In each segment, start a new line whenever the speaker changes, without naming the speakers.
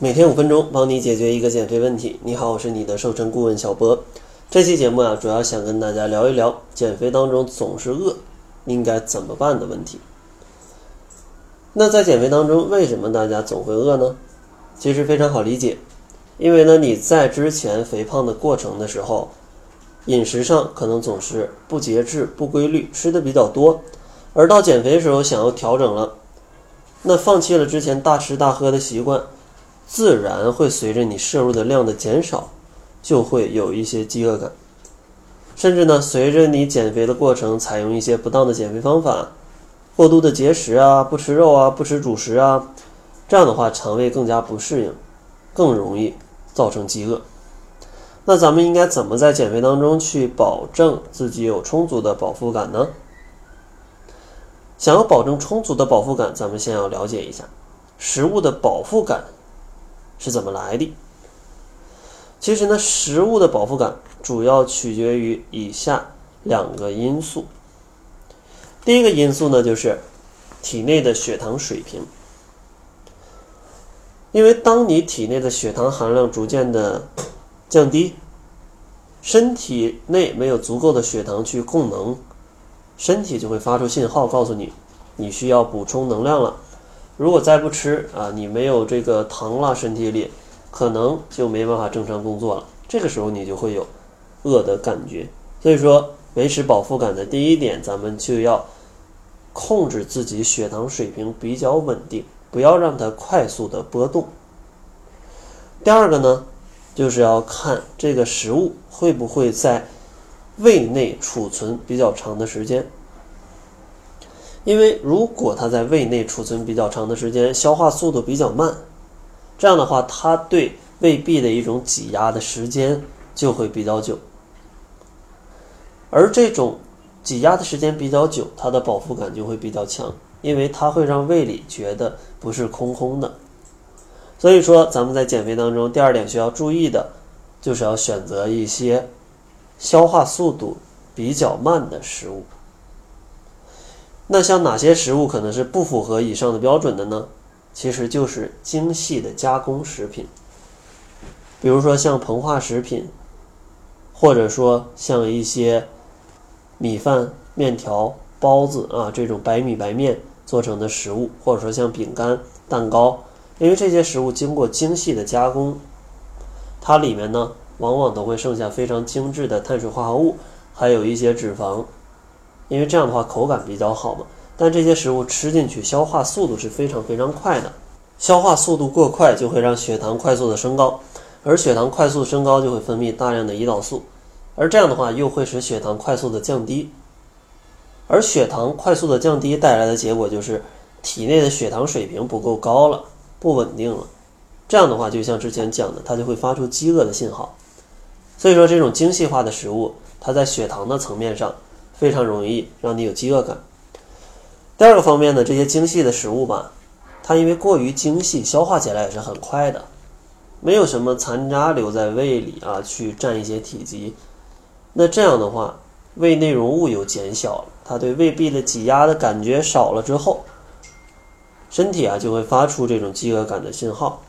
每天五分钟，帮你解决一个减肥问题。你好，我是你的瘦身顾问小博。这期节目啊，主要想跟大家聊一聊减肥当中总是饿，应该怎么办的问题。那在减肥当中，为什么大家总会饿呢？其实非常好理解，因为呢你在之前肥胖的过程的时候，饮食上可能总是不节制、不规律，吃的比较多，而到减肥时候想要调整了，那放弃了之前大吃大喝的习惯。自然会随着你摄入的量的减少，就会有一些饥饿感，甚至呢，随着你减肥的过程，采用一些不当的减肥方法，过度的节食啊，不吃肉啊，不吃主食啊，这样的话，肠胃更加不适应，更容易造成饥饿。那咱们应该怎么在减肥当中去保证自己有充足的饱腹感呢？想要保证充足的饱腹感，咱们先要了解一下食物的饱腹感。是怎么来的？其实呢，食物的饱腹感主要取决于以下两个因素。第一个因素呢，就是体内的血糖水平。因为当你体内的血糖含量逐渐的降低，身体内没有足够的血糖去供能，身体就会发出信号告诉你，你需要补充能量了。如果再不吃啊，你没有这个糖了，身体里可能就没办法正常工作了。这个时候你就会有饿的感觉。所以说，维持饱腹感的第一点，咱们就要控制自己血糖水平比较稳定，不要让它快速的波动。第二个呢，就是要看这个食物会不会在胃内储存比较长的时间。因为如果它在胃内储存比较长的时间，消化速度比较慢，这样的话，它对胃壁的一种挤压的时间就会比较久。而这种挤压的时间比较久，它的饱腹感就会比较强，因为它会让胃里觉得不是空空的。所以说，咱们在减肥当中，第二点需要注意的，就是要选择一些消化速度比较慢的食物。那像哪些食物可能是不符合以上的标准的呢？其实就是精细的加工食品，比如说像膨化食品，或者说像一些米饭、面条、包子啊这种白米白面做成的食物，或者说像饼干、蛋糕，因为这些食物经过精细的加工，它里面呢往往都会剩下非常精致的碳水化合物，还有一些脂肪。因为这样的话口感比较好嘛，但这些食物吃进去消化速度是非常非常快的，消化速度过快就会让血糖快速的升高，而血糖快速升高就会分泌大量的胰岛素，而这样的话又会使血糖快速的降低，而血糖快速的降低带来的结果就是体内的血糖水平不够高了，不稳定了，这样的话就像之前讲的，它就会发出饥饿的信号，所以说这种精细化的食物，它在血糖的层面上。非常容易让你有饥饿感。第二个方面呢，这些精细的食物吧，它因为过于精细，消化起来也是很快的，没有什么残渣留在胃里啊，去占一些体积。那这样的话，胃内容物又减小了，它对胃壁的挤压的感觉少了之后，身体啊就会发出这种饥饿感的信号。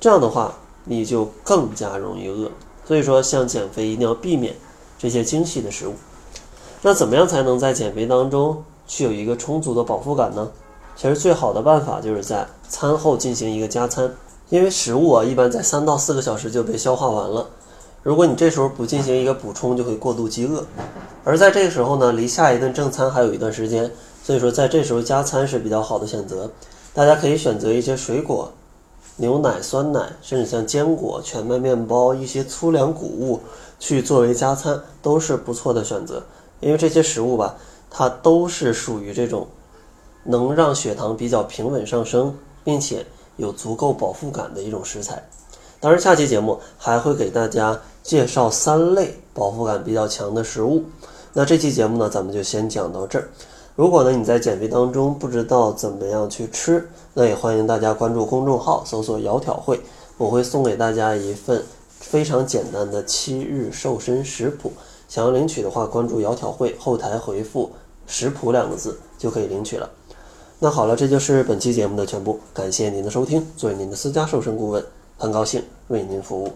这样的话，你就更加容易饿。所以说，像减肥一定要避免这些精细的食物。那怎么样才能在减肥当中去有一个充足的饱腹感呢？其实最好的办法就是在餐后进行一个加餐，因为食物啊一般在三到四个小时就被消化完了。如果你这时候不进行一个补充，就会过度饥饿。而在这个时候呢，离下一顿正餐还有一段时间，所以说在这时候加餐是比较好的选择。大家可以选择一些水果、牛奶、酸奶，甚至像坚果、全麦面包、一些粗粮谷物去作为加餐，都是不错的选择。因为这些食物吧，它都是属于这种能让血糖比较平稳上升，并且有足够饱腹感的一种食材。当然，下期节目还会给大家介绍三类饱腹感比较强的食物。那这期节目呢，咱们就先讲到这儿。如果呢你在减肥当中不知道怎么样去吃，那也欢迎大家关注公众号，搜索“窈窕会”，我会送给大家一份非常简单的七日瘦身食谱。想要领取的话，关注“窈窕会”后台回复“食谱”两个字就可以领取了。那好了，这就是本期节目的全部，感谢您的收听。作为您的私家瘦身顾问，很高兴为您服务。